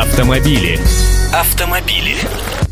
Автомобили. Автомобили.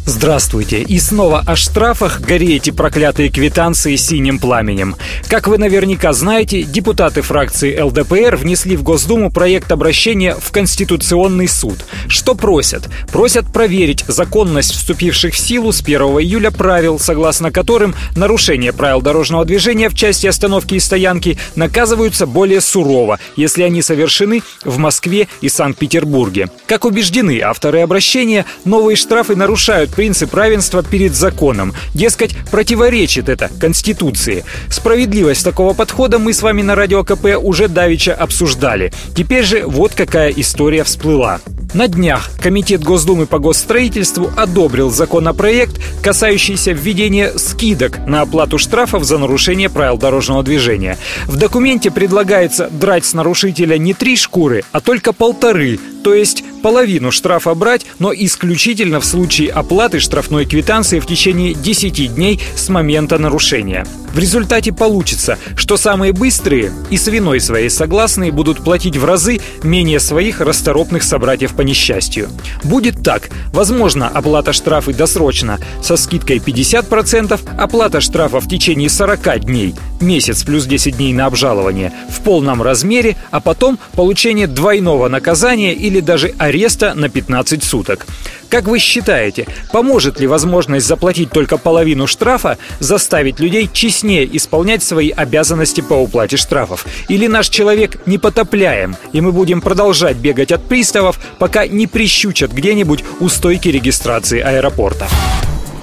Здравствуйте! И снова о штрафах гореете проклятые квитанции синим пламенем. Как вы наверняка знаете, депутаты фракции ЛДПР внесли в Госдуму проект обращения в Конституционный суд. Что просят? Просят проверить законность вступивших в силу с 1 июля правил, согласно которым нарушения правил дорожного движения в части остановки и стоянки наказываются более сурово, если они совершены в Москве и Санкт-Петербурге. Как убеждены авторы обращения, новые штрафы нарушают принцип равенства перед законом. Дескать, противоречит это Конституции. Справедливость такого подхода мы с вами на Радио КП уже давеча обсуждали. Теперь же вот какая история всплыла. На днях Комитет Госдумы по госстроительству одобрил законопроект, касающийся введения скидок на оплату штрафов за нарушение правил дорожного движения. В документе предлагается драть с нарушителя не три шкуры, а только полторы, то есть половину штрафа брать, но исключительно в случае оплаты штрафной квитанции в течение 10 дней с момента нарушения. В результате получится, что самые быстрые и с виной своей согласные будут платить в разы менее своих расторопных собратьев по несчастью. Будет так. Возможно, оплата штрафа досрочно со скидкой 50%, оплата штрафа в течение 40 дней, месяц плюс 10 дней на обжалование, в полном размере, а потом получение двойного наказания или даже ареста на 15 суток. Как вы считаете, поможет ли возможность заплатить только половину штрафа заставить людей честнее исполнять свои обязанности по уплате штрафов? Или наш человек непотопляем, и мы будем продолжать бегать от приставов, пока не прищучат где-нибудь у стойки регистрации аэропорта?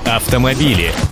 Автомобили.